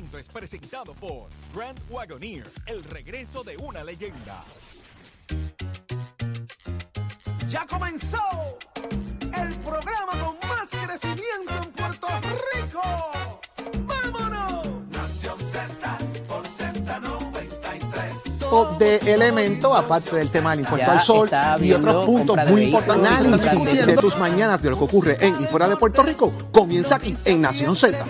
segmento es presentado por Grand Wagoneer, el regreso de una leyenda. Ya comenzó el programa con más crecimiento en Puerto Rico. ¡Vámonos! Nación Z por Z93. Pop de elemento, aparte del tema del impuesto Ya al sol está y otros puntos compra de muy vehículos. importantes Análisis de tus mañanas de lo que ocurre en y fuera de Puerto Rico comienza aquí en Nación Z.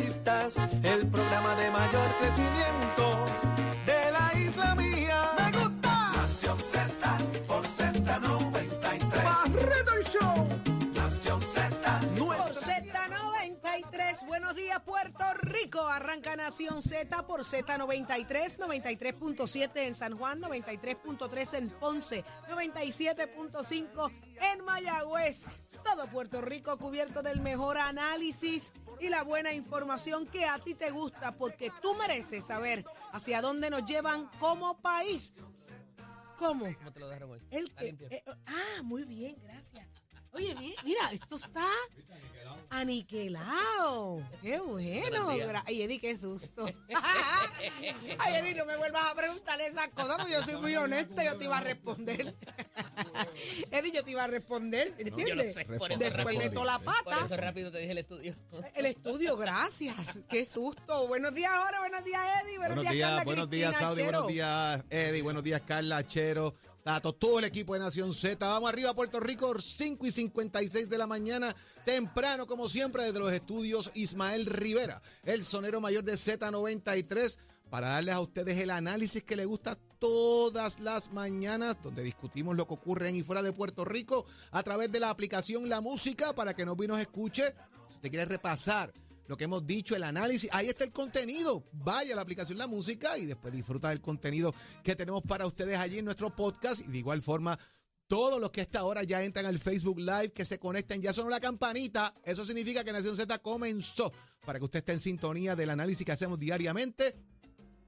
Nación Z por Z93, 93.7 en San Juan, 93.3 en Ponce, 97.5 en Mayagüez. Todo Puerto Rico cubierto del mejor análisis y la buena información que a ti te gusta porque tú mereces saber hacia dónde nos llevan como país. ¿Cómo? ¿Cómo te lo dejaron hoy? El que, eh, ah, muy bien, gracias. Oye, mi- mira, esto está aniquilado. Qué bueno. Gra- Ay, Eddie, qué susto. Ay, Eddie, no me vuelvas a preguntar esas cosas porque yo soy muy honesta. Yo te iba a responder. Eddie, yo te iba a responder. ¿Entiendes? yo lo sé, por eso Después meto la Por pata. eso rápido te dije el estudio. El estudio, gracias. Qué susto. Buenos días, Jorge. Buenos días, Eddie. Buenos, Buenos días, días, Carla buenos Cristina, días, Saudi, Chero. buenos días, Eddie, buenos días, Carla, Chero, Tato, todo el equipo de Nación Z. Vamos arriba a Puerto Rico, 5 y 56 de la mañana, temprano, como siempre, desde los estudios Ismael Rivera, el sonero mayor de Z93, para darles a ustedes el análisis que les gusta todas las mañanas, donde discutimos lo que ocurre en y fuera de Puerto Rico, a través de la aplicación La Música, para que nos vi y nos escuche. Si usted quiere repasar lo que hemos dicho, el análisis. Ahí está el contenido. Vaya a la aplicación La Música y después disfruta del contenido que tenemos para ustedes allí en nuestro podcast. Y de igual forma, todos los que a esta hora ya entran al Facebook Live, que se conecten, ya sonó la campanita. Eso significa que Nación Z comenzó para que usted esté en sintonía del análisis que hacemos diariamente.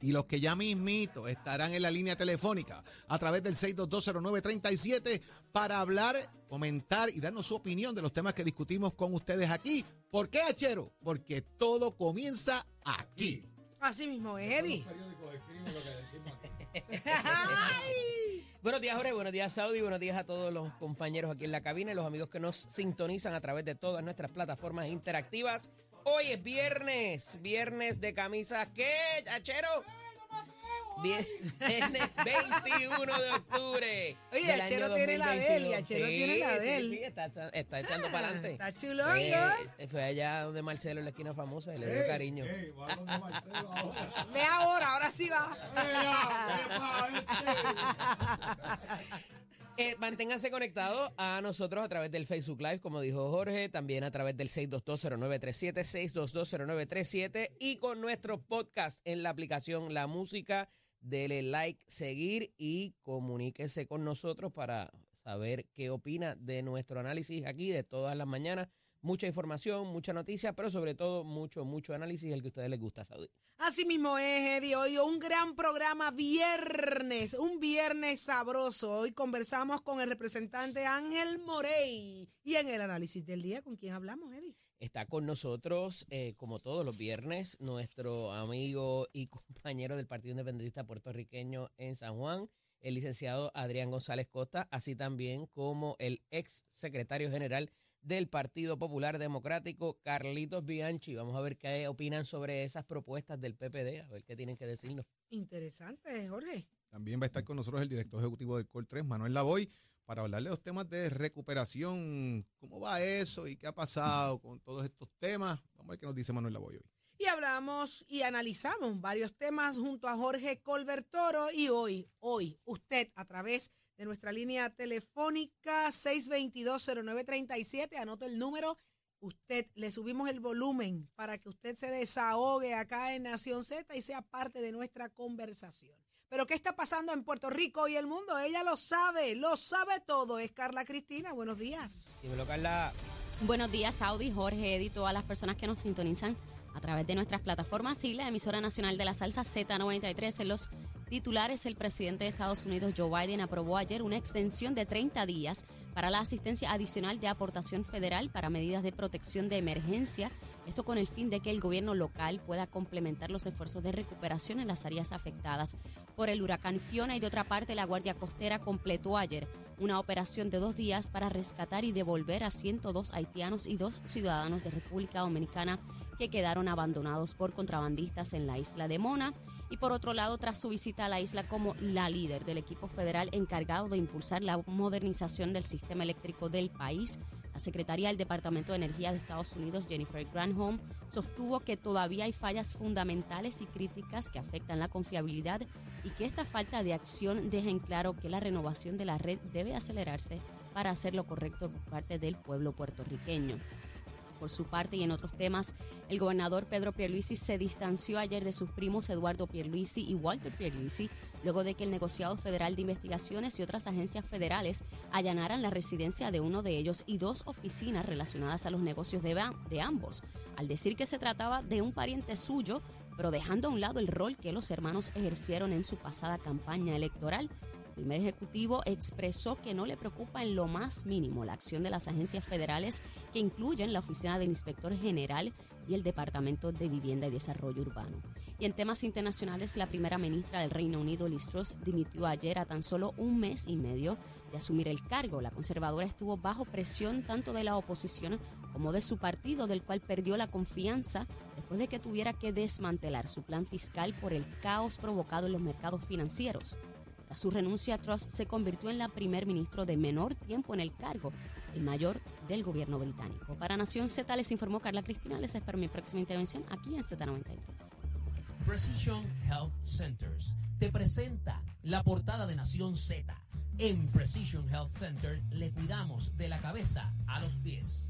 Y los que ya mismito estarán en la línea telefónica a través del 6220937 para hablar, comentar y darnos su opinión de los temas que discutimos con ustedes aquí. ¿Por qué, Achero? Porque todo comienza aquí. Así mismo, es, Eddie. Buenos días, Jorge. Buenos días, Saudi. Buenos días a todos los compañeros aquí en la cabina y los amigos que nos sintonizan a través de todas nuestras plataformas interactivas. Hoy es viernes, viernes de camisas. ¿Qué, Achero? Vie- Viernes 21 de octubre. Oye, Achero tiene la de él, y 2022. Achero Sí, tiene la de sí, él. sí, está, está- está echando para adelante. Está chulongo. Eh, fue allá donde Marcelo, en la esquina famosa, y le dio cariño. Ve ahora, ahora sí va. Eh, manténganse conectados a nosotros a través del Facebook Live, como dijo Jorge, también a través del 6220937, 6220937 y con nuestro podcast en la aplicación La Música. Dele like, seguir y comuníquese con nosotros para saber qué opina de nuestro análisis aquí de todas las mañanas. Mucha información, mucha noticia, pero sobre todo mucho, mucho análisis, el que a ustedes les gusta, Saudi. Así mismo es, Eddie. Hoy un gran programa viernes, un viernes sabroso. Hoy conversamos con el representante Ángel Morey. Y en el análisis del día, ¿con quién hablamos, Eddie? Está con nosotros, eh, como todos los viernes, nuestro amigo y compañero del Partido Independentista puertorriqueño en San Juan, el licenciado Adrián González Costa, así también como el ex secretario general del Partido Popular Democrático, Carlitos Bianchi. Vamos a ver qué opinan sobre esas propuestas del PPD, a ver qué tienen que decirnos. Interesante, Jorge. También va a estar con nosotros el director ejecutivo del COL 3, Manuel Lavoy, para hablarle de los temas de recuperación, cómo va eso y qué ha pasado con todos estos temas. Vamos a ver qué nos dice Manuel Lavoy hoy. Y hablamos y analizamos varios temas junto a Jorge Colbert Toro. Y hoy, hoy, usted a través de nuestra línea telefónica 622-0937, anota el número. Usted le subimos el volumen para que usted se desahogue acá en Nación Z y sea parte de nuestra conversación. Pero ¿qué está pasando en Puerto Rico y el mundo? Ella lo sabe, lo sabe todo. Es Carla Cristina. Buenos días. Dímelo, Carla. Buenos días, Saudi, Jorge, Eddie, todas las personas que nos sintonizan a través de nuestras plataformas y la emisora nacional de la salsa Z93. En los titulares, el presidente de Estados Unidos, Joe Biden, aprobó ayer una extensión de 30 días para la asistencia adicional de aportación federal para medidas de protección de emergencia Esto con el fin de que el gobierno local pueda complementar los esfuerzos de recuperación en las áreas afectadas por el huracán Fiona y de otra parte la Guardia Costera completó ayer una operación de dos días para rescatar y devolver a 102 haitianos y dos ciudadanos de República Dominicana que quedaron abandonados por contrabandistas en la isla de Mona. Y por otro lado, tras su visita a la isla como la líder del equipo federal encargado de impulsar la modernización del sistema eléctrico del país, la secretaria del Departamento de Energía de Estados Unidos, Jennifer Granholm, sostuvo que todavía hay fallas fundamentales y críticas que afectan la confiabilidad y que esta falta de acción deja en claro que la renovación de la red debe acelerarse para hacer lo correcto por parte del pueblo puertorriqueño. Por su parte y en otros temas, el gobernador Pedro Pierluisi se distanció ayer de sus primos Eduardo Pierluisi y Walter Pierluisi luego de que el negociado federal de investigaciones y otras agencias federales allanaran la residencia de uno de ellos y dos oficinas relacionadas a los negocios de, de ambos, al decir que se trataba de un pariente suyo, pero dejando a un lado el rol que los hermanos ejercieron en su pasada campaña electoral el primer ejecutivo expresó que no le preocupa en lo más mínimo la acción de las agencias federales que incluyen la Oficina del Inspector General y el Departamento de Vivienda y Desarrollo Urbano. Y en temas internacionales, la primera ministra del Reino Unido, Liz Truss, dimitió ayer a tan solo un mes y medio de asumir el cargo. La conservadora estuvo bajo presión tanto de la oposición como de su partido, del cual perdió la confianza después de que tuviera que desmantelar su plan fiscal por el caos provocado en los mercados financieros su renuncia, Truss se convirtió en la primer ministro de menor tiempo en el cargo, el mayor del gobierno británico. Para Nación Z les informó Carla Cristina. Les espero mi próxima intervención aquí en Z93. Precision Health Centers te presenta la portada de Nación Z. En Precision Health Center le cuidamos de la cabeza a los pies.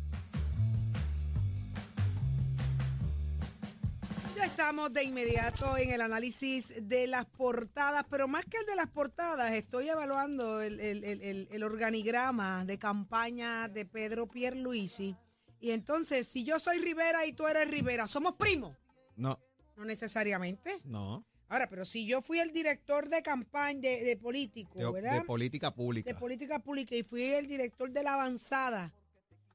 Estamos de inmediato en el análisis de las portadas, pero más que el de las portadas, estoy evaluando el, organigrama de campaña de Pedro Pierluisi. Y entonces, si yo soy Rivera y tú eres Rivera, ¿somos primos? No. No necesariamente. No. Ahora, pero si yo fui el director de campaña de, político, ¿verdad? De política pública. De política pública y fui el director de la avanzada,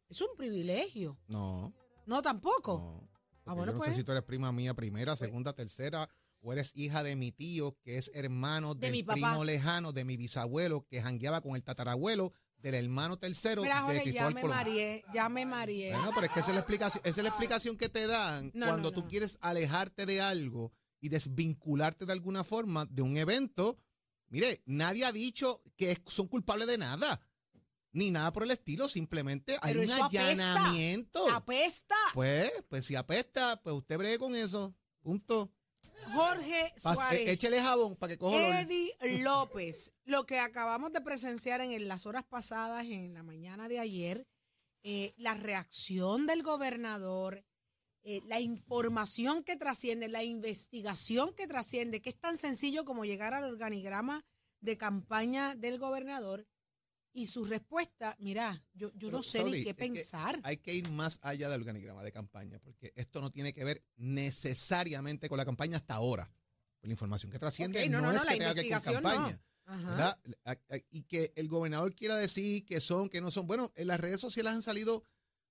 es un privilegio. No. No, tampoco. No. Ah, yo no sé pues. si tú eres prima mía primera, pues segunda, tercera, o eres hija de mi tío, que es hermano de del primo lejano de mi bisabuelo, que jangueaba con el tatarabuelo del hermano tercero Mira, Jorge, ya me marié, ya me marié. Bueno, pero es que esa es la explicación, esa es la explicación que te dan cuando tú quieres alejarte de algo y desvincularte de alguna forma de un evento. Mire, nadie ha dicho que son culpables de nada ni nada por el estilo, simplemente hay un allanamiento. Apesta. Pues, pues si apesta, pues usted bregue con eso. Punto. Jorge Suárez. E, échele jabón para que coja Eddie López, lo que acabamos de presenciar en las horas pasadas, en la mañana de ayer, eh, la reacción del gobernador, eh, la información que trasciende, la investigación que trasciende, que es tan sencillo como llegar al organigrama de campaña del gobernador y su respuesta, mira, yo, yo no sé ni qué pensar. hay que ir más allá del organigrama de campaña, porque esto no tiene que ver necesariamente con la campaña hasta ahora. La información que trasciende no, es que tenga que ver con campaña. Y que el gobernador quiera decir que son, que no son. Bueno, en las redes sociales han salido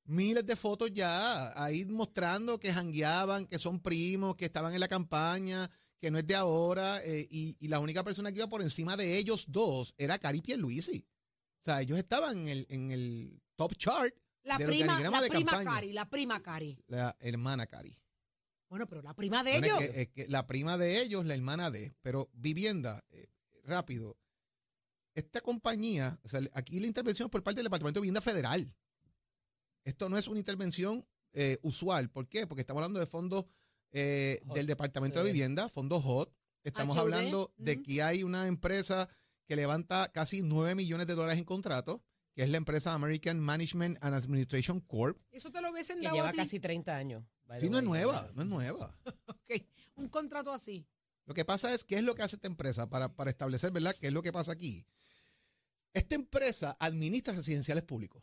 miles de fotos ya ahí mostrando que jangueaban, que son primos, que estaban en la campaña, que no es de ahora. Eh, y, y, la única persona que iba por encima de ellos dos era Cari Pierluisi. O sea, ellos estaban en el, top chart la prima, la prima Cari, la prima Cari. La hermana Cari. Bueno, pero la prima de ellos. la prima de ellos, la hermana de. Pero vivienda, eh, rápido. Esta compañía, o sea, aquí la intervención es por parte del Departamento de Vivienda Federal. Esto no es una intervención eh, usual. ¿Por qué? Porque estamos hablando de fondos eh, del Departamento de Vivienda, fondos HOT. Estamos hablando de que hay una empresa que levanta casi 9 millones de dólares en contrato, que es la empresa American Management and Administration Corp. Eso te lo hubiesen que lleva casi 30 años. Sí, no es nueva, no es nueva. ok, un contrato así. Lo que pasa es, ¿qué es lo que hace esta empresa para, para establecer, verdad, qué es lo que pasa aquí? Esta empresa administra residenciales públicos.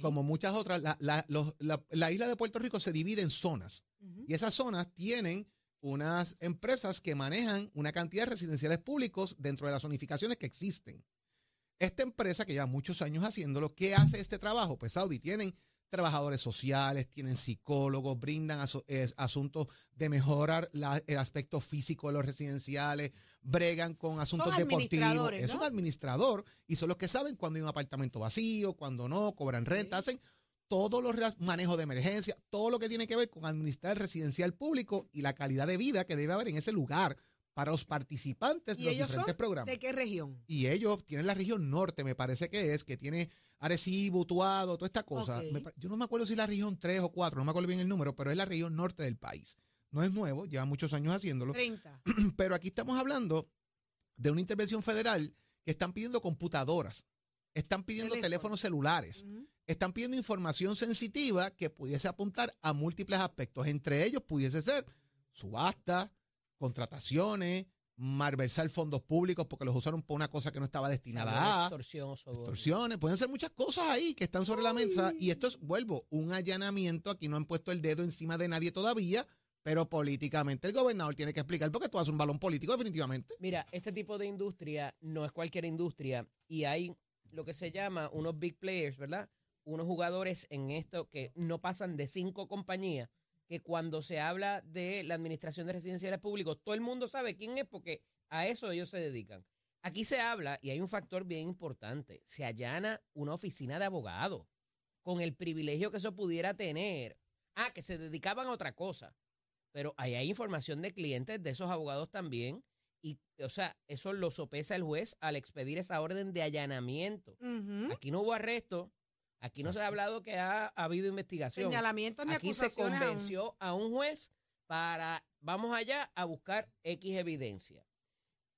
Como muchas otras, la, la, isla de Puerto Rico se divide en zonas. Y esas zonas tienen unas empresas que manejan una cantidad de residenciales públicos dentro de las zonificaciones que existen. Esta empresa que lleva muchos años haciéndolo, ¿qué hace este trabajo? Pues Saudi tienen trabajadores sociales, tienen psicólogos, brindan asu- es- asuntos de mejorar la- el aspecto físico de los residenciales, bregan con asuntos deportivos. Es un administrador y son los que saben cuando hay un apartamento vacío, cuando no, cobran renta, hacen todos los manejos de emergencia, todo lo que tiene que ver con administrar el residencial público y la calidad de vida que debe haber en ese lugar para los participantes de ¿Y los ellos diferentes son programas. de qué región? Y ellos tienen la región norte, me parece que es, que tiene Arecibo, Utuado, toda esta cosa. Me yo no me acuerdo si es la región 3 o 4, no me acuerdo bien el número, pero es la región norte del país. No es nuevo, lleva muchos años haciéndolo. 30. Pero aquí estamos hablando de una intervención federal que están pidiendo computadoras, están pidiendo Teléfono. teléfonos celulares. Están pidiendo información sensitiva que pudiese apuntar a múltiples aspectos. Entre ellos pudiese ser subasta, contrataciones, malversar fondos públicos porque los usaron por una cosa que no estaba destinada a extorsión extorsiones, pueden ser muchas cosas ahí que están sobre la mesa y esto es, vuelvo, un allanamiento, aquí no han puesto el dedo encima de nadie todavía, pero políticamente el gobernador tiene que explicar porque tú haces un balón político definitivamente. Mira, este tipo de industria no es cualquier industria y hay lo que se llama unos big players, ¿verdad? Unos jugadores en esto que no pasan de cinco compañías, que cuando se habla de la administración de residenciales públicos, todo el mundo sabe quién es porque a eso ellos se dedican. Aquí se habla, y hay un factor bien importante, se allana una oficina de abogados con el privilegio que eso pudiera tener. Ah, que se dedicaban a otra cosa. Pero ahí hay información de clientes de esos abogados también y, o sea, eso lo sopesa el juez al expedir esa orden de allanamiento. Aquí no hubo arresto, aquí no se ha hablado que ha, habido investigación. Señalamientos ni Aquí se acusaciones aún. convenció a un juez para, vamos allá, a buscar X evidencia.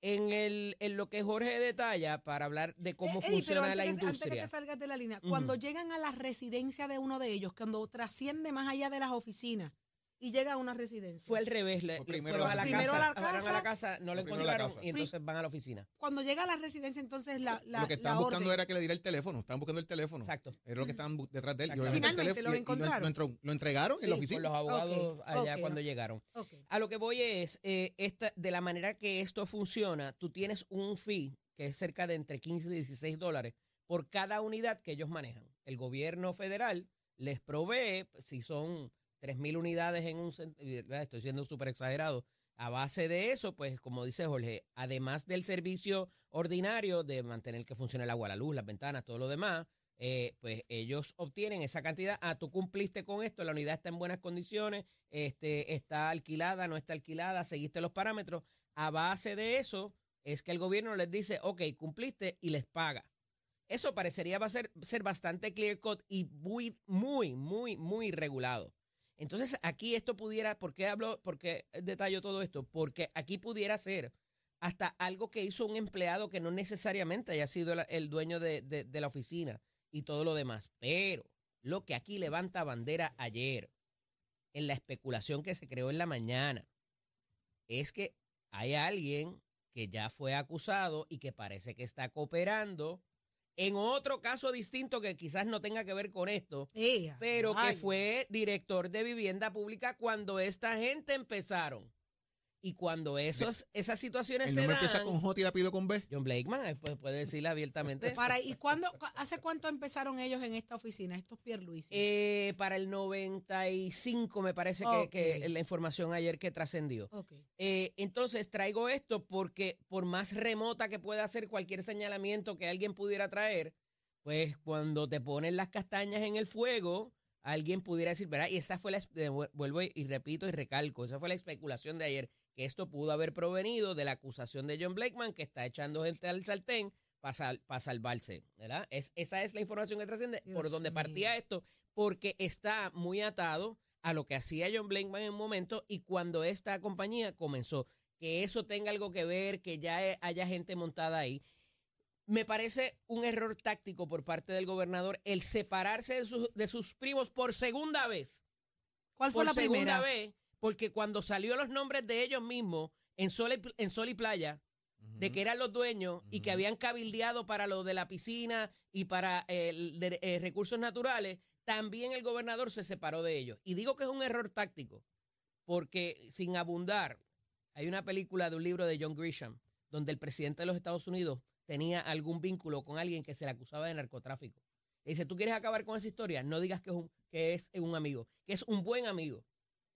En, el, en lo que Jorge detalla para hablar de cómo Eh, Eddie, pero funciona antes la que- Antes que industria. te salgas de la línea, Ujú. cuando llegan a la residencia de uno de ellos, cuando trasciende más allá de las oficinas y llega a una residencia. Fue al revés, le, primero a la Primero casa, a la fueron a casa, la casa, no lo fue primero a la encontraron casa. y entonces van a la oficina. Cuando llega a la residencia, entonces la, la, lo que la estaban buscando orden. era que le diera el teléfono, estaban buscando el teléfono. Exacto. Era lo que estaban detrás de él. Y Finalmente teléfono- lo y- y encontraron. Lo, lo entregaron en la oficina. Con los abogados allá cuando llegaron. A lo que voy es, eh, esta, de la manera que esto funciona, tú tienes un fee que es cerca de entre 15 y 16 dólares por cada unidad que ellos manejan. El gobierno federal les provee, si son 3.000 unidades en un estoy siendo súper exagerado, a base de eso, pues como dice Jorge, además del servicio ordinario de mantener que funcione el agua, la luz, las ventanas, todo lo demás, eh, pues ellos obtienen esa cantidad. Ah, tú cumpliste con esto, la unidad está en buenas condiciones, este, está alquilada, no está alquilada, seguiste los parámetros. A base de eso es que el gobierno les dice, ok, cumpliste y les paga. Eso parecería va a ser, ser bastante clear cut y muy, muy, muy, muy regulado. Entonces aquí esto pudiera, ¿por qué hablo, por qué detallo todo esto? Porque aquí pudiera ser hasta algo que hizo un empleado que no necesariamente haya sido el, dueño de- de la oficina y todo lo demás. Pero lo que aquí levanta bandera ayer, en la especulación que se creó en la mañana, es que hay alguien que ya fue acusado y que parece que está cooperando en otro caso distinto que quizás no tenga que ver con esto, Ea, pero que fue director de vivienda pública cuando esta gente empezaron. Y cuando esos, esas situaciones El se nombre dan, empieza con J y el apellido con B. John Blakeman eh, puede, puede decirle abiertamente. Para, ¿Y cuándo, cu- hace cuánto empezaron ellos en esta oficina, estos Pierluisi? Eh, para el 95 me parece que- que, la información ayer que trascendió. Eh, entonces traigo esto porque por más remota que pueda ser cualquier señalamiento que alguien pudiera traer, pues cuando te ponen las castañas en el fuego, alguien pudiera decir, ¿verdad? Y esa fue la, vuelvo y repito y recalco, esa fue la especulación de ayer, que esto pudo haber provenido de la acusación de John Blakeman que está echando gente al sartén para salvarse, ¿verdad? Es, esa es la información que trasciende por donde mío. partía esto, porque está muy atado a lo que hacía John Blakeman en un momento y cuando esta compañía comenzó. Que eso tenga algo que ver, que ya haya gente montada ahí. Me parece un error táctico por parte del gobernador el separarse de, sus- de sus primos por segunda vez. ¿Cuál fue por la segunda primera? vez, porque cuando salió los nombres de ellos mismos en Sol y, en Sol y Playa, de que eran los dueños y que habían cabildeado para lo de la piscina y para eh, el de- eh, recursos naturales, también el gobernador se separó de ellos. Y digo que es un error táctico, porque sin abundar, hay una película de un libro de John Grisham, donde el presidente de los Estados Unidos tenía algún vínculo con alguien que se le acusaba de narcotráfico. Le dice, ¿tú quieres acabar con esa historia? No digas que es un, que es un amigo, que es un buen amigo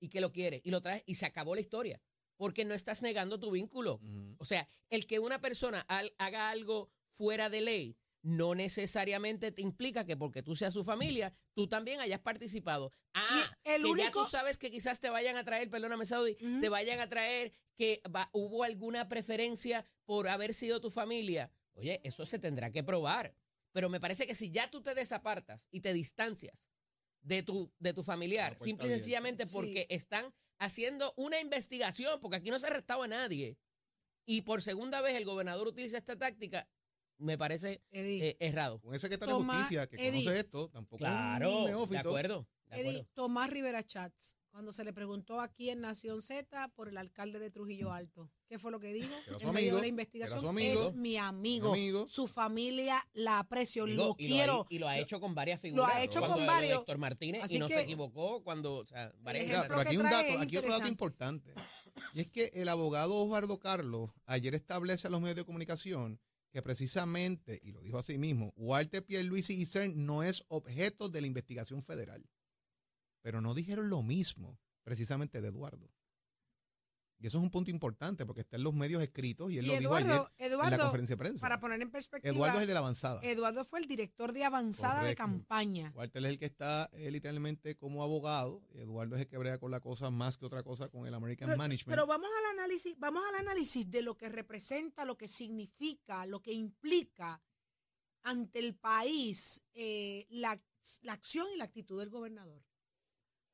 y que lo quiere y lo traes y se acabó la historia. Porque no estás negando tu vínculo. Ujú. O sea, el que una persona al- haga algo fuera de ley no necesariamente te implica que porque tú seas su familia, tú también hayas participado. Ah, Sí, el que ya único- tú sabes que quizás te vayan a traer, perdóname Saudi, Ujú. te vayan a traer que va- hubo alguna preferencia por haber sido tu familia. Oye, eso se tendrá que probar. Pero me parece que si ya tú te desapartas y te distancias de tu, de tu familiar, puerta simple y sencillamente Sí. porque están haciendo una investigación, porque aquí no se ha arrestado a nadie, y por segunda vez el gobernador utiliza esta táctica, me parece Eddie, eh, errado. Con ese que está en justicia, que Eddie. conoce esto, tampoco es un Claro, de neófito. acuerdo. de Eddie, acuerdo. Tomás Rivera Chats, cuando se le preguntó aquí en Nación Z por el alcalde de Trujillo Alto, ¿qué fue lo que dijo? era su en medio amigo, de la era investigación, su amigo, es mi amigo, mi amigo. su familia la aprecio, Digo, lo y quiero. Lo ha, y lo ha hecho con varias figuras. ha hecho con lo varios. Héctor Martínez Así y no que- se equivocó cuando, o sea, varias Mira, pero aquí un dato, aquí otro dato importante. Y es que el abogado Osvaldo Carlos ayer establece a los medios de comunicación que precisamente, y lo dijo así mismo, Walter Pierluisi y CERN no es objeto de la investigación federal. Pero no dijeron lo mismo precisamente de Eduardo. Y eso es un punto importante porque está en los medios escritos y él Y lo dijo Eduardo, ayer en la Eduardo, conferencia de prensa. para poner en perspectiva, Eduardo es el de la avanzada. Eduardo fue el director de avanzada de campaña. Walter es el que está eh, literalmente como abogado. Eduardo es el que brega con la cosa más que otra cosa con el American Pero, Management. pero vamos al análisis, vamos al análisis de lo que representa, lo que significa, lo que implica ante el país eh, la, la acción y la actitud del gobernador.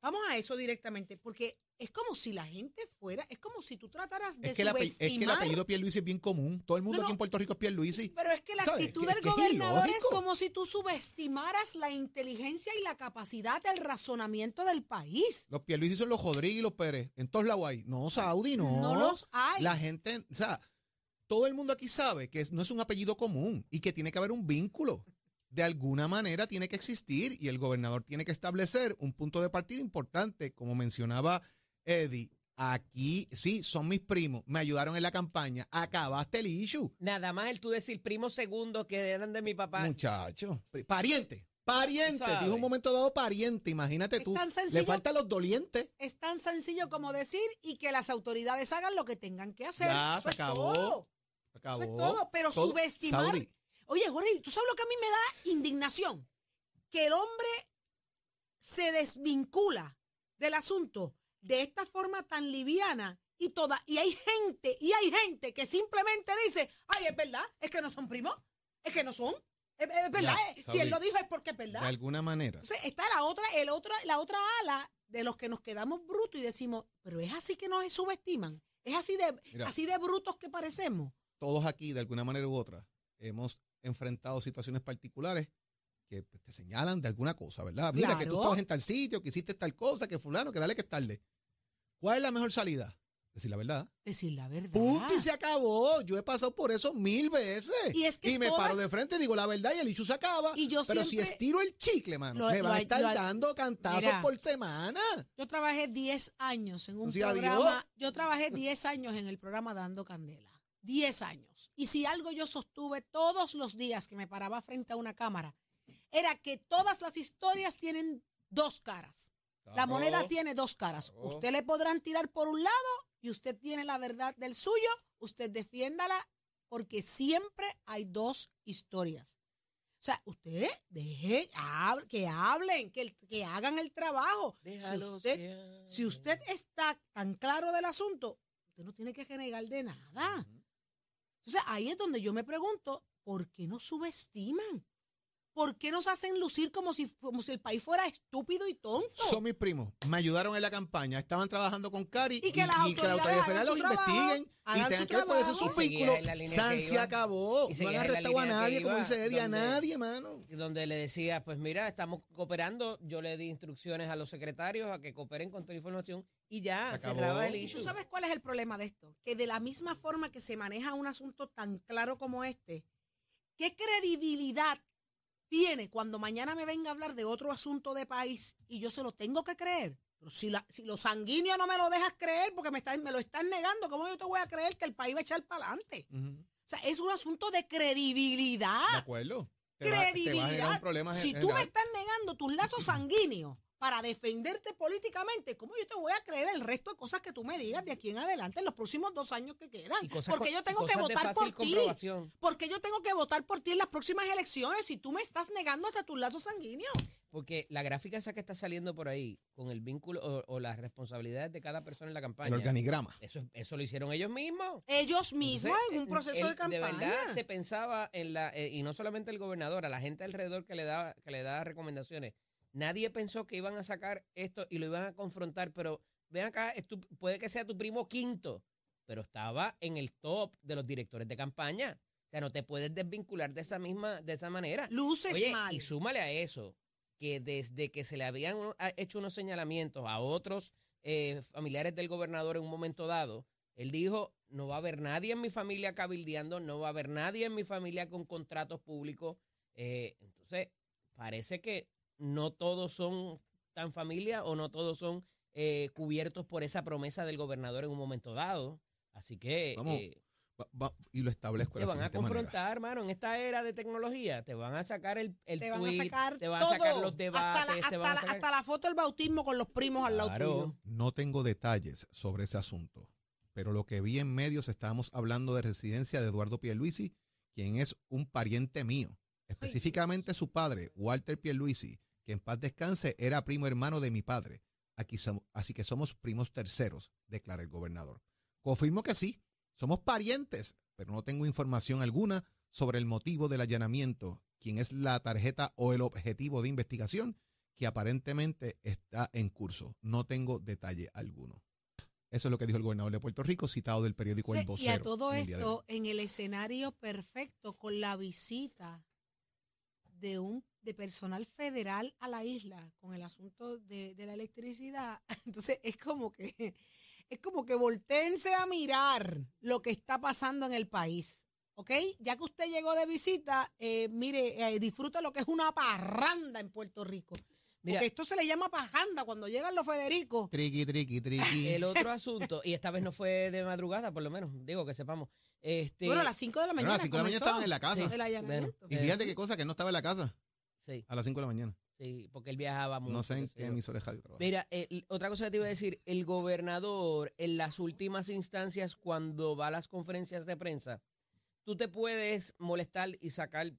Vamos a eso directamente, porque es como si la gente fuera, es como si tú trataras de es, que ape- es que el subestimar, apellido Pierluisi es bien común. Todo el mundo No, aquí en Puerto Rico es Pierluisi. pero es que la ¿sabes? actitud del que gobernador es como si tú subestimaras la inteligencia y la capacidad del razonamiento del país. Los Pierluisi son los Rodríguez y los Pérez. En todos lados hay. No, Saudi, no. No los hay. La gente, o sea, todo el mundo aquí sabe que no es un apellido común y que tiene que haber un vínculo. De alguna manera tiene que existir y el gobernador tiene que establecer un punto de partida importante, como mencionaba Eddie. Aquí, sí, son mis primos, me ayudaron en la campaña, acabaste el issue. Nada más el tú decir primo segundo que eran de mi papá. Muchacho, pariente, pariente, Sabe. dijo un momento dado pariente, imagínate Es tú. tan Le sencillo- faltan los dolientes. Es tan sencillo como decir y que las autoridades hagan lo que tengan que hacer. Ya, Eso se acabó. todo. Acabó. Eso es todo, pero Todo- subestimar. Saudi, Oye, Jorge, ¿tú sabes lo que a mí me da indignación? Que el hombre se desvincula del asunto de esta forma tan liviana y toda y hay gente y hay gente que simplemente dice, "Ay, es verdad, es que no son primos, es que no son." Es, es verdad, Ya, eh, si él lo dijo es porque es de verdad. alguna manera. Entonces está la otra, el otra, la otra ala de los que nos quedamos brutos y decimos, pero es así que nos subestiman, es así de, Mira. así de brutos que parecemos. todos aquí, de alguna manera u otra, hemos enfrentado situaciones particulares que pues, te señalan de alguna cosa, ¿verdad? Mira, que tú estabas en tal sitio, que hiciste tal cosa, que fulano, que dale que es tarde. ¿Cuál es la mejor salida? Decir la verdad. Decir la verdad. Punto y se acabó. Yo he pasado por eso mil veces. Y es que me todas- paro de frente, digo la verdad y el issue se acaba. Y yo Pero si estiro el chicle, mano, Lo- me van lo- a estar lo- dando cantazos Mira. por semana. Yo trabajé 10 años en un Sí, adiós. programa. Yo trabajé 10 años en el programa Dando Candela. 10 años. Y si algo yo sostuve todos los días que me paraba frente a una cámara, era que todas las historias tienen dos caras. La moneda tiene dos caras. Claro. Usted le podrán tirar por un lado y usted tiene la verdad del suyo. Usted defiéndala porque siempre hay dos historias. O sea, usted deje que hablen, que, el- que hagan el trabajo. Usted, si usted está tan claro del asunto, usted no tiene que renegar de nada. Entonces ahí es donde yo me pregunto, ¿por qué nos subestiman? ¿Por qué nos hacen lucir como si, como si el país fuera estúpido y tonto? Son mis primos. Me ayudaron en la campaña. Estaban trabajando con Cari Y que las autoridades autoridades hagan federales su los trabajo, investiguen y hagan tengan su que ver cuáles son trabajo. sus Y seguía vínculos. en la línea San que se iba. acabó. Y No han seguía en la arrestado a línea que nadie, como iba, dice Eddie, a donde- nadie, mano. Y donde le decía, pues mira, estamos cooperando, yo le di instrucciones a los secretarios a que cooperen con toda la información y ya, Se acabó. cerraba el ¿Y issue. tú sabes cuál es el problema de esto? Que de la misma forma que se maneja un asunto tan claro como este, ¿qué credibilidad tiene cuando mañana me venga a hablar de otro asunto de país y yo se lo tengo que creer? Pero si, la, si lo sanguíneo no me lo dejas creer porque me, están- me lo están negando, ¿cómo yo te voy a creer que el país va a echar para adelante? O sea, es un asunto de credibilidad. De acuerdo. te va- te va a generar credibilidad. un problema si tú me estás negando tus lazos sanguíneos para defenderte políticamente, ¿cómo yo te voy a creer el resto de cosas que tú me digas de aquí en adelante en los próximos dos años que quedan? Porque yo tengo que de votar por ti. Porque yo tengo que votar por ti en las próximas elecciones si tú me estás negando hacia tus lazos sanguíneos. Porque la gráfica esa que está saliendo por ahí, con el vínculo o, o las responsabilidades de cada persona en la El campaña, organigrama. eso, eso lo hicieron ellos mismos. Ellos mismos Entonces, en un eh, proceso el- de campaña. verdad se pensaba en la, eh, y no solamente el gobernador, a la gente alrededor que le da, que le da recomendaciones. Nadie pensó que iban a sacar esto y lo iban a confrontar, pero ven acá, tu- puede que sea tu primo quinto, pero estaba en el top de los directores de campaña. O sea, no te puedes desvincular de esa misma, de esa manera. Luces Oye, mal. y súmale a eso, que desde que se le habían hecho unos señalamientos a otros eh, familiares del gobernador en un momento dado, él dijo, no va a haber nadie en mi familia cabildeando, no va a haber nadie en mi familia con contratos públicos. Eh, entonces, parece que no todos son tan familia o no todos son eh, cubiertos por esa promesa del gobernador en un momento dado. Así que... Vamos, eh, Va- va- y lo establezco de te la van a siguiente manera. confrontar, hermano, en esta era de tecnología. Te van a sacar el, el te van tweet, a sacar te van todo. a sacar los debates, hasta, la, te hasta, van a sacar... hasta la foto del bautismo con los primos al lado Claro. tuyo. No tengo detalles sobre ese asunto, pero lo que vi en medios estábamos hablando de residencia de Eduardo Pierluisi, quien es un pariente mío. Específicamente su padre, Walter Pierluisi, que en paz descanse, era primo hermano de mi padre. Aquí somos, así que somos primos terceros, declara el gobernador. Confirmo que sí, somos parientes, pero no tengo información alguna sobre el motivo del allanamiento, quién es la tarjeta o el objetivo de investigación que aparentemente está en curso. No tengo detalle alguno. Eso es lo que dijo el gobernador de Puerto Rico, citado del periódico Sí, El y Vocero. a todo en esto, en el escenario perfecto, con la visita de un de personal federal a la isla con el asunto de, de la electricidad, entonces es como que es como que volteense a mirar lo que está pasando en el país. ¿Ok? Ya que usted llegó de visita, eh, mire, eh, disfruta lo que es una parranda en Puerto Rico. Mira, Porque esto se le llama pajanda cuando llegan los Federicos. Triqui, triqui, triqui. el otro asunto, y esta vez no fue de madrugada, por lo menos, digo que sepamos. Este, Bueno, a las 5 de la Bueno, mañana. a las 5 de la mañana estaban en la casa. El. Y fíjate qué cosa, que no estaba en la casa Sí, a las 5 de la mañana. sí, porque él viajaba mucho. No sé en qué emisora de radio trabaja. Mira, eh, otra cosa que te iba a decir, el gobernador en las últimas instancias cuando va a las conferencias de prensa, tú te puedes molestar y sacar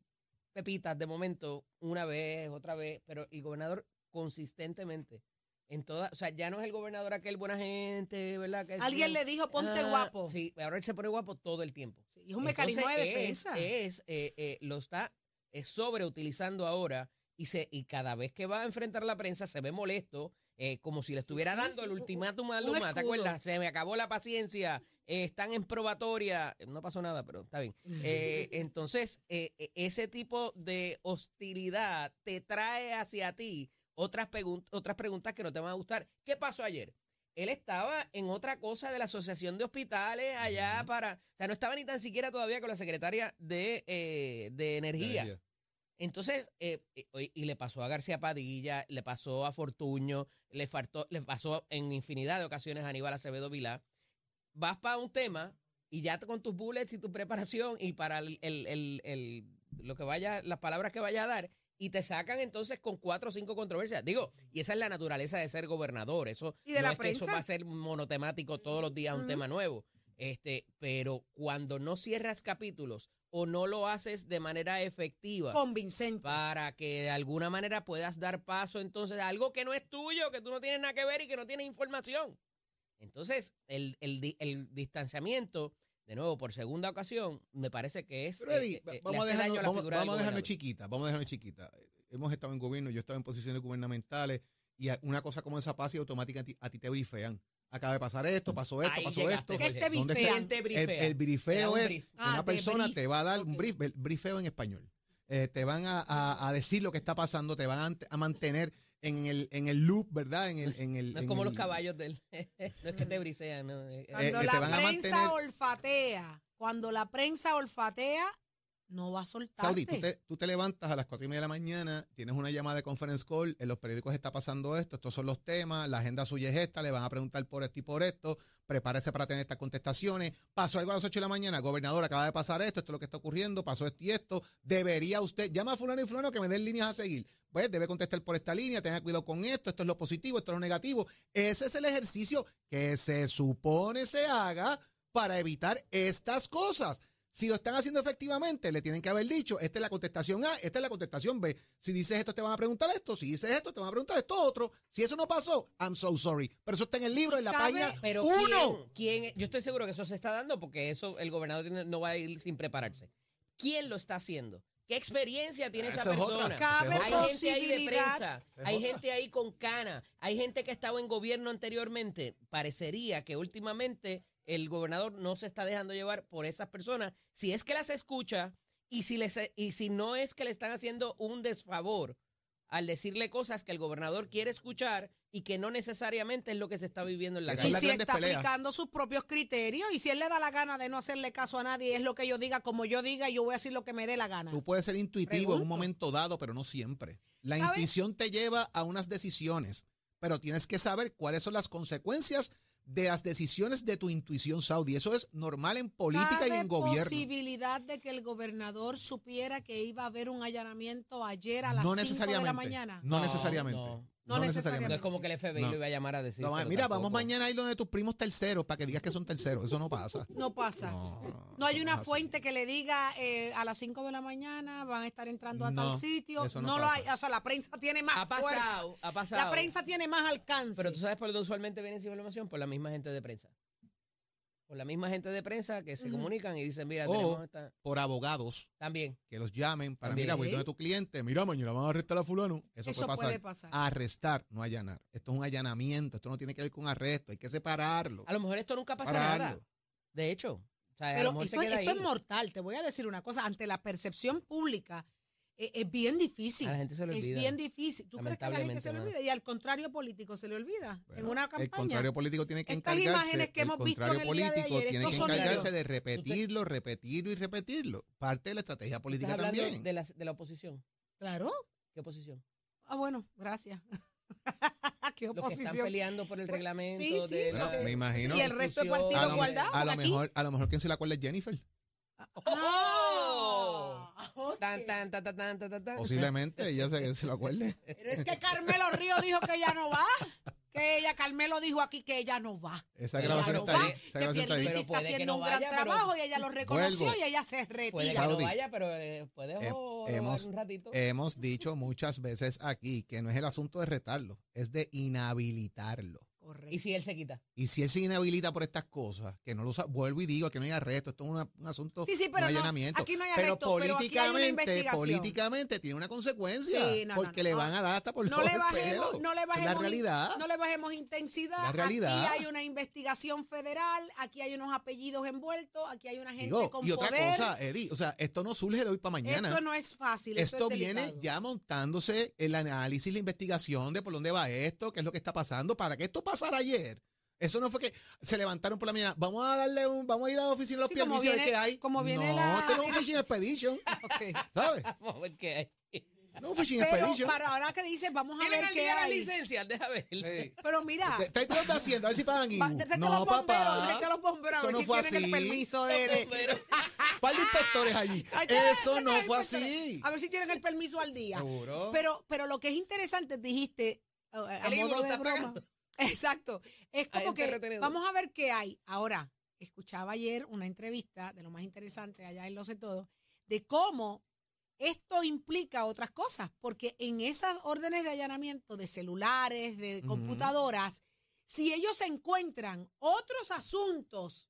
pepitas de momento una vez, otra vez, pero el gobernador consistentemente en todas, o sea, ya no es el gobernador aquel buena gente, ¿verdad? Que Alguien le dijo, ponte Ah, guapo. Sí, ahora él se pone guapo todo el tiempo. Sí, es un mecanismo de Entonces, defensa. Es, es, eh, eh, lo está eh, sobreutilizando ahora y, se, y cada vez que va a enfrentar a la prensa se ve molesto, eh, como si le estuviera sí, dando sí, el ultimátum a Luma. ¿Te acuerdas? Se me acabó la paciencia, eh, están en probatoria. No pasó nada, pero está bien. Eh, entonces, eh, ese tipo de hostilidad te trae hacia ti otras, pregun- otras preguntas que no te van a gustar. ¿Qué pasó ayer? Él estaba en otra cosa de la Asociación de Hospitales allá para... O sea, no estaba ni tan siquiera todavía con la secretaria de, eh, de energía. Energía. Entonces, eh, eh, y le pasó a García Padilla, le pasó a Fortuño, le, faltó, le pasó en infinidad de ocasiones a Aníbal Acevedo Vilá. Vas para un tema y ya con tus bullets y tu preparación y para el, el- el- el- lo que vaya, las palabras que vaya a dar, y te sacan entonces con cuatro o cinco controversias. Digo, y esa es la naturaleza de ser gobernador. Eso ¿Y de no la es que eso prensa? va a ser monotemático todos los días un tema nuevo. Este, pero cuando no cierras capítulos o no lo haces de manera efectiva Convincente. para que de alguna manera puedas dar paso entonces a algo que no es tuyo, que tú no tienes nada que ver y que no tienes información. Entonces, el, el el distanciamiento, de nuevo, por segunda ocasión, me parece que es... Pero eh, Eddie, eh, eh, vamos a dejarnos, a vamos, vamos dejarnos chiquita, vamos a dejarnos chiquita. Hemos estado en gobierno, yo he estado en posiciones gubernamentales y una cosa como esa pasa y automáticamente a ti, te brifean. Acaba de pasar esto, pasó esto, Ahí pasó llegaste, esto. ¿Qué Jorge. te ¿Dónde está te El, el brifeo un es brief. Ah, una de persona brief. te va a dar un brief, el brifeo en español. Eh, te van a, a- a decir lo que está pasando, te van a mantener en el, en el loop, ¿verdad? En el, en el, No es en como el- los caballos del... no es que te brisean, no. eh, Eh, Cuando eh, te la prensa mantener- olfatea, cuando la prensa olfatea, no va a soltarte. Saudi, tú te, tú te levantas a las cuatro y media de la mañana, tienes una llamada de conference call, en los periódicos está pasando esto, estos son los temas, la agenda suya es esta, le van a preguntar por esto y por esto, prepárese para tener estas contestaciones. Pasó algo a las ocho de la mañana, gobernador, acaba de pasar esto, esto es lo que está ocurriendo, pasó esto y esto. Debería usted, llama a fulano y fulano que me den líneas a seguir. Pues debe contestar por esta línea, tenga cuidado con esto, esto es lo positivo, esto es lo negativo. Ese es el ejercicio que se supone se haga para evitar estas cosas. Si lo están haciendo efectivamente, le tienen que haber dicho, esta es la contestación A, esta es la contestación B. Si dices esto, te van a preguntar esto. Si dices esto, te van a preguntar esto otro. Si eso no pasó, I'm so sorry. Pero eso está en el libro, en la página Pero uno. ¿quién, quién- yo estoy seguro que eso se está dando porque eso el gobernador tiene- no va a ir sin prepararse. ¿Quién lo está haciendo? ¿Qué experiencia tiene esa Esa persona? Cabe Hay gente ahí de prensa, es hay otra. gente ahí con cana, hay gente que estaba en gobierno anteriormente. Parecería que últimamente el gobernador no se está dejando llevar por esas personas. Si es que las escucha y si, les, y si no es que le están haciendo un desfavor al decirle cosas que el gobernador quiere escuchar y que no necesariamente es lo que se está viviendo en la Y calle. la si está peleas. aplicando sus propios criterios y si él le da la gana de no hacerle caso a nadie, es lo que yo diga, como yo diga, yo voy a decir lo que me dé la gana. Tú puedes ser intuitivo en un momento dado, pero no siempre. La intuición te lleva a unas decisiones, pero tienes que saber cuáles son las consecuencias de las decisiones de tu intuición, Saudi. Eso es normal en política y ¿Cabe en gobierno. posibilidad de que el gobernador supiera que iba a haber un allanamiento ayer a las No 5 de necesariamente. la mañana? No, No, necesariamente. no. No No necesariamente. es como que el FBI No. lo iba a llamar a decir. No, mira, vamos mañana a ir donde tus primos terceros para que digas que son terceros. Eso no pasa. No pasa. No, No, hay eso una no fuente que le diga eh, a las 5 de la mañana van a estar entrando a No, tal sitio. eso no No, lo pasa. hay. O sea, la prensa tiene más Ha fuerza. pasado, ha pasado. La prensa tiene más alcance. Pero tú sabes por dónde usualmente viene esa información, por la misma gente de prensa. Por la misma gente de prensa que se comunican y dicen, mira, O- tenemos esta... Por abogados También. que los llamen para, También. mira, voy donde tu cliente, mira, mañana van a arrestar a fulano. Eso, Eso puede pasar. puede pasar. Arrestar, no allanar. Esto es un allanamiento. Esto no tiene que ver con arresto. Hay que separarlo. A lo mejor esto nunca pasa Separarlo. nada. De hecho. O sea, Pero esto, es mortal. Te voy a decir una cosa. Ante la percepción pública, eh, es bien difícil. A la gente se le Es olvida. bien difícil. ¿Tú crees que a la gente se le olvida? Y al contrario político se le olvida. en una El campaña. contrario político tiene que Estas encargarse. imágenes que el hemos visto en el día de ayer, tiene que son encargarse de repetirlo, repetirlo y repetirlo. Parte de la estrategia ¿Estás política también. de la, de la oposición. Claro. ¿Qué oposición? Ah, bueno, gracias. ¿Qué Los que están oposición? peleando por el Pues, reglamento. sí, sí, de Bueno, la- me imagino. Y el resto de discusión. partidos a lo, a lo aquí. mejor, a lo mejor quien se la acuerda es Jennifer. ¡Oh! tan, tan, tan, tan, tan, tan. Posiblemente ella se, se lo acuerde. Pero es que Carmelo Río dijo que ella no va. Que ella, Carmelo dijo aquí que ella no va. Esa Ella grabación no está va, ahí. Esa que grabación está ahí. Pierluisi está haciendo no un gran vaya, trabajo y ella lo reconoció Vuelvo. y ella se retira. Puede que Saudi. no vaya, pero eh, puede robar hemos, un ratito. hemos dicho muchas veces aquí que no es el asunto de retarlo, es de inhabilitarlo. Correcto. ¿Y si él se quita? Y si él se inhabilita por estas cosas, que no lo vuelvo y digo que no hay arresto, esto es una- un asunto, Sí, sí, pero un no, allanamiento. aquí no hay pero arresto, pero aquí hay una políticamente, políticamente tiene una consecuencia, Sí, no, porque no, le no. van a dar hasta por no los le bajemos, no le bajemos, es la realidad. no le bajemos intensidad. La realidad. Aquí hay una investigación federal, aquí hay unos apellidos envueltos, aquí hay una gente Digo, con y otra poder. cosa, Eri, o sea, esto no surge de hoy para mañana. Esto no es fácil. Esto, Esto es viene delicado. ya montándose el análisis, la investigación de por dónde va esto, qué es lo que está pasando, para que esto pasara ayer. Eso no fue que se levantaron por la mañana, vamos a darle un, vamos a ir a la oficina de los Sí, a ver viene- qué hay. como viene no, la- es un fishing expedition, Ok. ¿sabes? Vamos a ver qué hay. No es un fishing Pero expedition. para ahora que dices, vamos a ¿Tienen ver qué hay. licencias? Deja ver. Sí. Pero mira, ¿Qué estás haciendo? A ver si pagan IBU. No, los bomberos, papá. los bomberos, a Eso ver no si fue tienen el así. permiso de... Par de inspectores allí. Eso no fue así. A ver si tienen el permiso al día. Seguro. Pero, pero lo que es interesante, dijiste, eh, a modo de está broma. Exacto. Es como que retenedor. vamos a ver qué hay. Ahora, escuchaba ayer una entrevista de lo más interesante allá en Lo Sé Todo, de cómo esto implica otras cosas, porque en esas órdenes de allanamiento de celulares, de computadoras, si ellos encuentran otros asuntos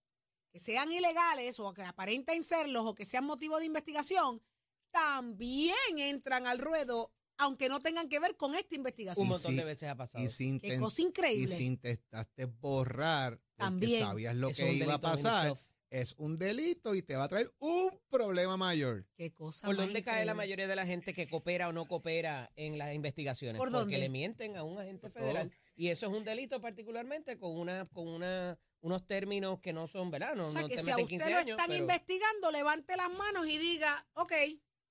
que sean ilegales o que aparenten serlos o que sean motivo de investigación, también entran al ruedo, aunque no tengan que ver con esta investigación. Un montón si- de veces ha pasado. Y si, Qué cosa y si intentaste borrar porque También. sabías lo que iba a pasar, es un delito y te va a traer un problema mayor. Qué cosa ¿Por dónde cae la mayoría de la gente que coopera o no coopera en las investigaciones? ¿Por Porque dónde? le mienten a un agente Por federal Y eso es un delito particularmente con una con una unos términos que no son, ¿verdad? No, o sea no que te si a usted 15 lo años, están pero investigando, levante las manos y diga, ok,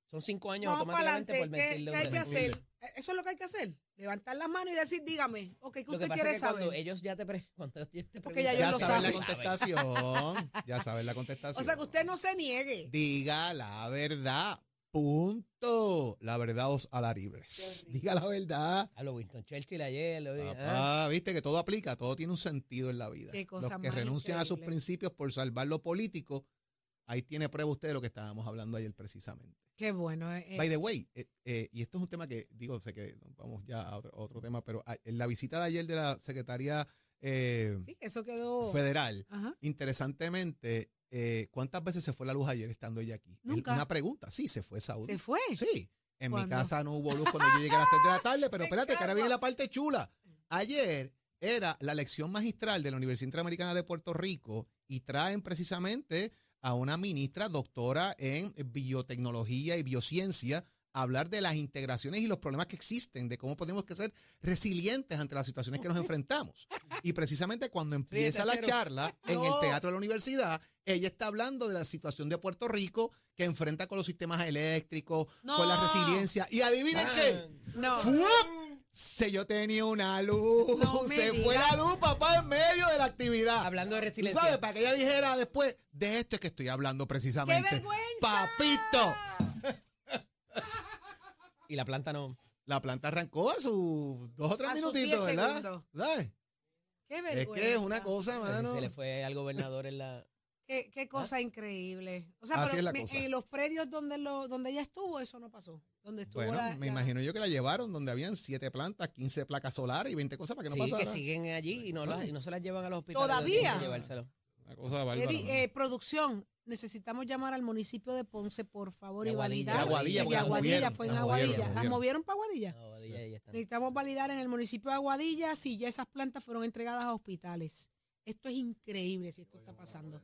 son cinco años vamos para automáticamente adelante, por ¿qué, mentirle qué a hay que hacer? Eso es lo que hay que hacer. Levantar las manos y decir, dígame, ok, ¿qué Lo que usted pasa quiere es que cuando saber? ellos ya te, pre- cuando ellos te Porque ya ellos lo saben la contestación. Ya saben la contestación. O sea que usted no se niegue. Diga la verdad. Punto. La verdad os hará libres. Diga la verdad. A lo Winston Churchill ayer, lo vi, ah. Papá, viste que todo aplica, todo tiene un sentido en la vida. Qué cosa Los que más renuncian a sus principios por salvar lo político, ahí tiene prueba usted de lo que estábamos hablando ayer precisamente. Qué bueno. eh, eh, By the way, eh, eh, y esto es un tema que, digo, sé que vamos ya a otro, a otro tema, pero a- en la visita de ayer de la Secretaría sí, que eso quedó. Federal, Ajá. interesantemente, ¿cuántas veces se fue la luz ayer estando ella aquí? Nunca. Una pregunta, sí, se fue Saúl. Se fue. Sí, en mi casa no hubo luz cuando yo llegué a las 3 de la tarde, pero espérate, que ahora viene la parte chula. Ayer era la lección magistral de la Universidad Interamericana de Puerto Rico y traen precisamente a una ministra doctora en biotecnología y biociencia a hablar de las integraciones y los problemas que existen, de cómo podemos que ser resilientes ante las situaciones que nos enfrentamos. Y precisamente cuando empieza la charla en el teatro de la universidad, ella está hablando de la situación de Puerto Rico que enfrenta con los sistemas eléctricos, con la resiliencia. Y adivinen qué, No. Se yo tenía una luz, No se fue digas. la luz, papá, en medio de la actividad. Hablando de Tú resiliencia. sabes, para que ella dijera después, de esto es que estoy hablando ¡Qué precisamente. vergüenza! Papito. Y la planta no. La planta arrancó a sus dos o tres A minutitos, 10 ¿verdad? ¿Sabes? Qué Es vergüenza. que es una cosa, mano. Se le fue al gobernador en la. Qué, qué cosa increíble. O sea, Así pero es la me- cosa. en los predios donde lo, donde ella estuvo, eso no pasó. Donde estuvo Bueno, la- me la- imagino yo que la llevaron donde habían siete plantas, 15 placas solares y 20 cosas para que no sí, pasara. que siguen allí y no, las- y no se las llevan a los hospitales. ¿Todavía? donde tienen que llevárselo. Una cosa bárbara. Eddie, mano. eh, producción, necesitamos llamar al municipio de Ponce, por favor, De y Aguadilla. validar. De Aguadilla, porque Aguadilla, movieron, fue en movieron, Aguadilla. las ¿Las movieron. movieron para Aguadilla? No, ahí- ahí están. Necesitamos validar en el municipio de Aguadilla si ya esas plantas fueron entregadas a hospitales. Esto es increíble si esto está pasando.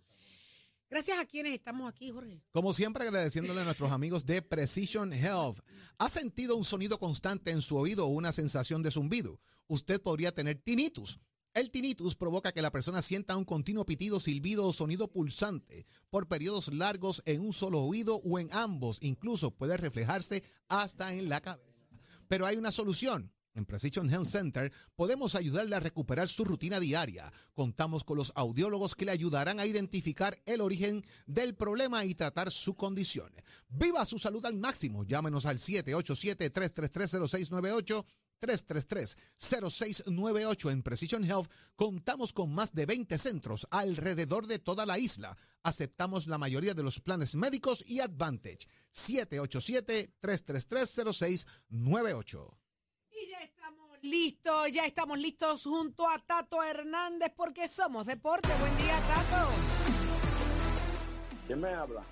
Gracias a quienes estamos aquí, Jorge. Como siempre, agradeciéndole a nuestros amigos de Precision Health. ¿Ha sentido un sonido constante en su oído o una sensación de zumbido? Usted podría tener tinnitus. El tinnitus provoca que la persona sienta un continuo pitido, silbido o sonido pulsante por periodos largos en un solo oído o en ambos. Incluso puede reflejarse hasta en la cabeza. Pero hay una solución. En Precision Health Center podemos ayudarle a recuperar su rutina diaria. Contamos con los audiólogos que le ayudarán a identificar el origen del problema y tratar su condición. Viva su salud al máximo. Llámenos al 787-333-0698. 333-0698 en Precision Health contamos con más de 20 centros alrededor de toda la isla. Aceptamos la mayoría de los planes médicos y Advantage. 787-333-0698. Y ya estamos listos, junto a Tato Hernández porque somos deporte. Buen día, Tato. ¿Quién me habla?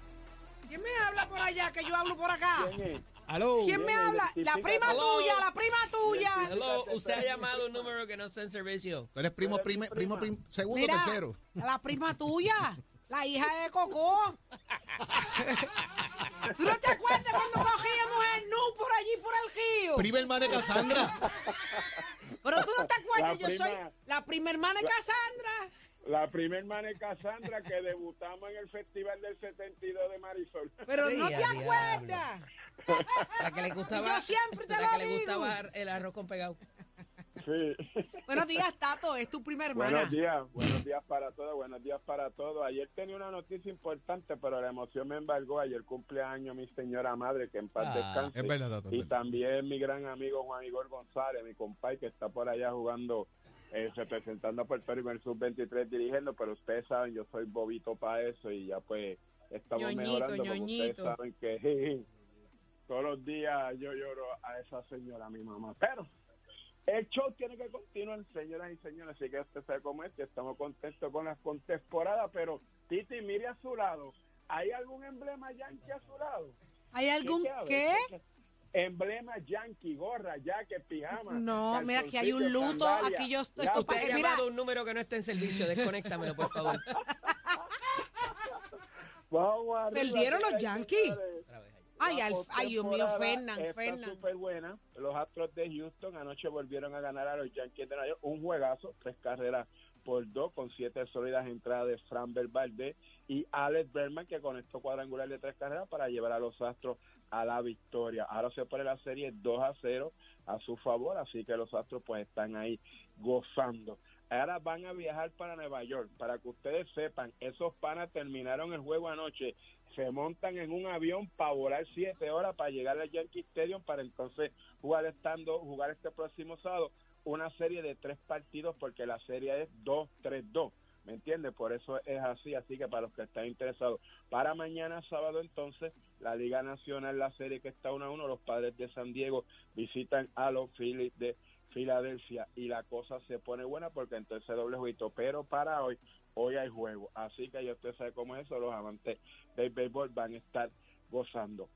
¿Quién me habla por allá que yo hablo por acá? ¿Quién es? Aló. ¿Quién me habla? La prima Hello. tuya, la prima tuya. Hello, usted ha llamado un número que no está en servicio. Tú eres primo, mi primo, primo, segundo, Mira, tercero. la prima tuya, la hija de Coco. ¿Tú no te acuerdas cuando cogíamos el nu por allí, por el río? Prima hermana de Cassandra. Pero tú no te acuerdas, La yo soy la prima hermana de Cassandra. La primer mane Cassandra que debutamos en el Festival del 72 de Marisol. Pero Sí, no te acuerdas. La que le gustaba. Yo siempre te la lo que le gustaba el arroz con pegado. Sí. Buenos días, Tato, es tu prima hermana. Buenos días, buenos días para todos, buenos días para todos. Ayer tenía una noticia importante, pero la emoción me embargó. Ayer cumpleaños mi señora madre, que en paz Ah, descanse. Es verdad, Tato, Y verdad. también mi gran amigo Juan Igor González, mi compadre, que está por allá jugando, eh, representando a Puerto Rico en el Sub-23 dirigiendo, pero ustedes saben, yo soy bobito para eso y ya pues estamos Ñoñito, mejorando. Como ñoñito. ustedes saben que todos los días yo lloro a esa señora, mi mamá. Pero el show tiene que continuar, señoras y señores, así que usted sabe cómo es, que estamos contentos con las contemporadas, pero Titi, mire a su lado, ¿hay algún emblema yankee a su lado? ¿Hay algún qué? Emblema yankee, gorra, jacket, pijama. No, mira, aquí hay un luto. sandalia. Aquí yo estoy. Usted pa- ha mira, llamado un número que no está en servicio. Desconéctamelo, por favor. Vamos arriba, Perdieron los Yankees. Ay, al- ay, Dios mío, Fernan, Fernan. súper buena. Los Astros de Houston anoche volvieron a ganar a los Yankees de Nueva York. Un juegazo, tres carreras por dos, con siete sólidas entradas de Fran Valdez y Alex Berman, que conectó cuadrangular de tres carreras para llevar a los Astros a la victoria. Ahora se pone la serie 2 a 0 a su favor, así que los Astros pues están ahí gozando. Ahora van a viajar para Nueva York. Para que ustedes sepan, esos panas terminaron el juego anoche. Se montan en un avión para volar siete horas para llegar al Yankee Stadium para entonces jugar estando, jugar este próximo sábado una serie de tres partidos porque la serie es 2-3-2. ¿Me entiendes? Por eso es así. Así que para los que están interesados, para mañana sábado entonces, la Liga Nacional, la serie que está 1 a 1, los padres de San Diego visitan a los Phillies de Filadelfia y la cosa se pone buena porque entonces doble jueguito. Pero para hoy, hoy hay juego. Así que ya usted sabe cómo es eso, los amantes del béisbol van a estar gozando.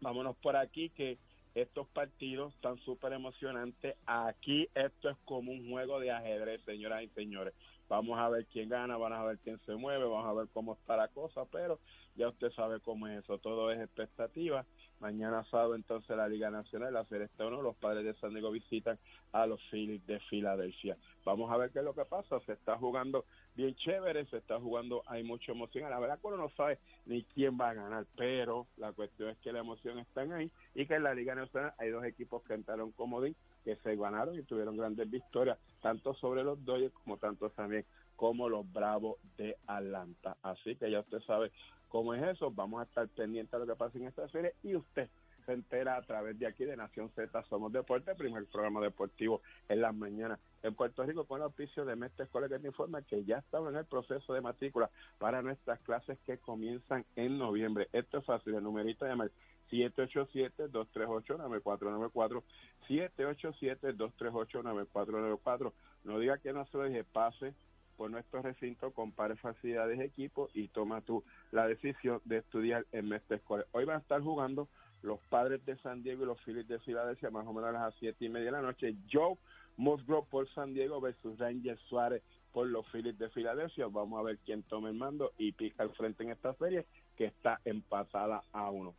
Vámonos por aquí que estos partidos están súper emocionantes. Aquí esto es como un juego de ajedrez, señoras y señores. Vamos a ver quién gana, vamos a ver quién se mueve, vamos a ver cómo está la cosa, pero ya usted sabe cómo es eso. Todo es expectativa. Mañana sábado entonces la Liga Nacional, la está uno, los padres de San Diego visitan a los Phillies de Filadelfia. Vamos a ver qué es lo que pasa. Se está jugando bien chévere, se está jugando, hay mucha emoción. La verdad que uno no sabe ni quién va a ganar, pero la cuestión es que la emoción está ahí y que en la Liga Nacional hay dos equipos que entraron comodín, que se ganaron y tuvieron grandes victorias, tanto sobre los Dodgers como tanto también como los Bravos de Atlanta. Así que ya usted sabe cómo es eso. Vamos a estar pendientes de lo que pasa en esta serie y usted se entera a través de aquí de Nación Z Somos Deporte, primer programa deportivo en las mañanas en Puerto Rico con el auspicio de Mestre Escuela que te informa que ya estamos en el proceso de matrícula para nuestras clases que comienzan en noviembre. Esto es fácil, el numerito de llamar 787-238-9494, 787-238-9494. No diga que no se lo dije, pase por nuestro recinto, compare facilidades, equipos y toma tú la decisión de estudiar en Mestre. Hoy van a estar jugando los padres de San Diego y los Phillies de Filadelfia, más o menos a las siete y media de la noche. Joe Musgrove por San Diego versus Ranger Suárez por los Phillies de Filadelfia. Vamos a ver quién toma el mando y pica al frente en esta serie que está empatada a uno.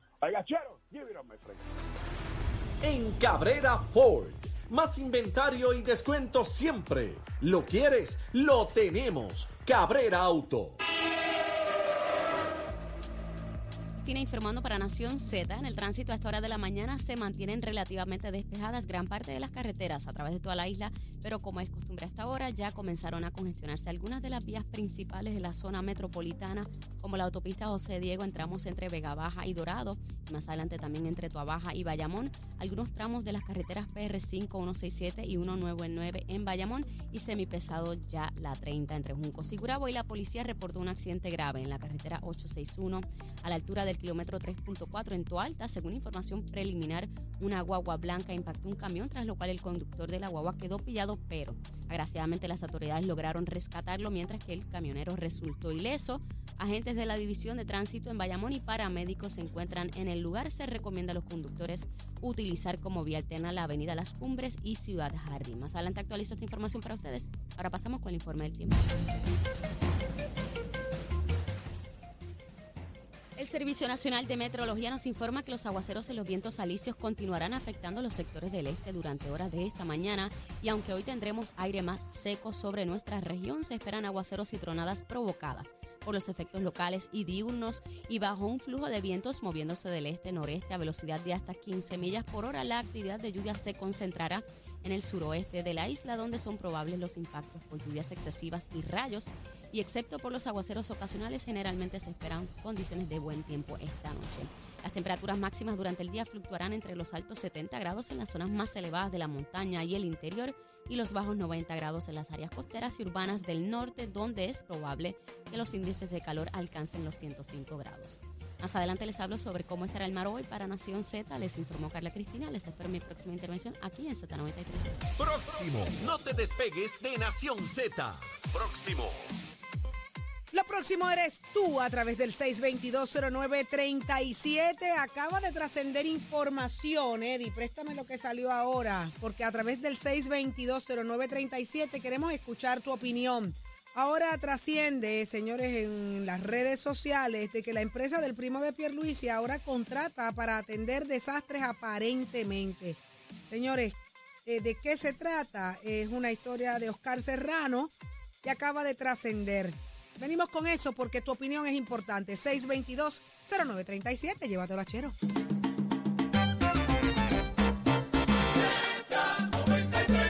En Cabrera Ford. Más inventario y descuento siempre. ¿Lo quieres? Lo tenemos. Cabrera Auto. Informando para Nación Z. En el tránsito a esta hora de la mañana se mantienen relativamente despejadas gran parte de las carreteras a través de toda la isla, pero como es costumbre a esta hora, ya comenzaron a congestionarse algunas de las vías principales de la zona metropolitana, como la autopista José Diego en tramos entre Vega Baja y Dorado, y más adelante también entre Tuabaja y Bayamón, algunos tramos de las carreteras PR5, 167 y 199 en Bayamón, y semipesado ya la 30 entre Juncos y Gurabo, y la policía reportó un accidente grave en la carretera 861 a la altura del kilómetro 3.4 en Toalta. Según información preliminar, una guagua blanca impactó un camión, tras lo cual el conductor de la guagua quedó pillado, pero agraciadamente las autoridades lograron rescatarlo mientras que el camionero resultó ileso. Agentes de la División de Tránsito en Bayamón y paramédicos se encuentran en el lugar. Se recomienda a los conductores utilizar como vía alterna la avenida Las Cumbres y Ciudad Jardín. Más adelante actualizo esta información para ustedes. Ahora pasamos con el informe del tiempo. El Servicio Nacional de Meteorología nos informa que los aguaceros en los vientos alisios continuarán afectando los sectores del este durante horas de esta mañana y aunque hoy tendremos aire más seco sobre nuestra región, se esperan aguaceros y tronadas provocadas por los efectos locales y diurnos y bajo un flujo de vientos moviéndose del este-noreste a velocidad de hasta 15 millas por hora, la actividad de lluvia se concentrará en el suroeste de la isla, donde son probables los impactos por lluvias excesivas y rayos, y excepto por los aguaceros ocasionales, generalmente se esperan condiciones de buen tiempo esta noche. Las temperaturas máximas durante el día fluctuarán entre los altos 70 grados en las zonas más elevadas de la montaña y el interior y los bajos 90 grados en las áreas costeras y urbanas del norte, donde es probable que los índices de calor alcancen los 105 grados. Más adelante les hablo sobre cómo estará el mar hoy para Nación Z. Les informó Carla Cristina. Les espero en mi próxima intervención aquí en Z93. Próximo. No te despegues de Nación Z. Próximo. Lo próximo eres tú a través del 6220937. Acaba de trascender información, Eddie. Préstame lo que salió ahora, porque a través del 6220937 queremos escuchar tu opinión. Ahora trasciende, señores, en las redes sociales de que la empresa del primo de Pierluisi ahora contrata para atender desastres aparentemente. Señores, eh, ¿de qué se trata? Es una historia de Oscar Serrano que acaba de trascender. Venimos con eso porque tu opinión es importante. 622-0937, llévatelo a Chero.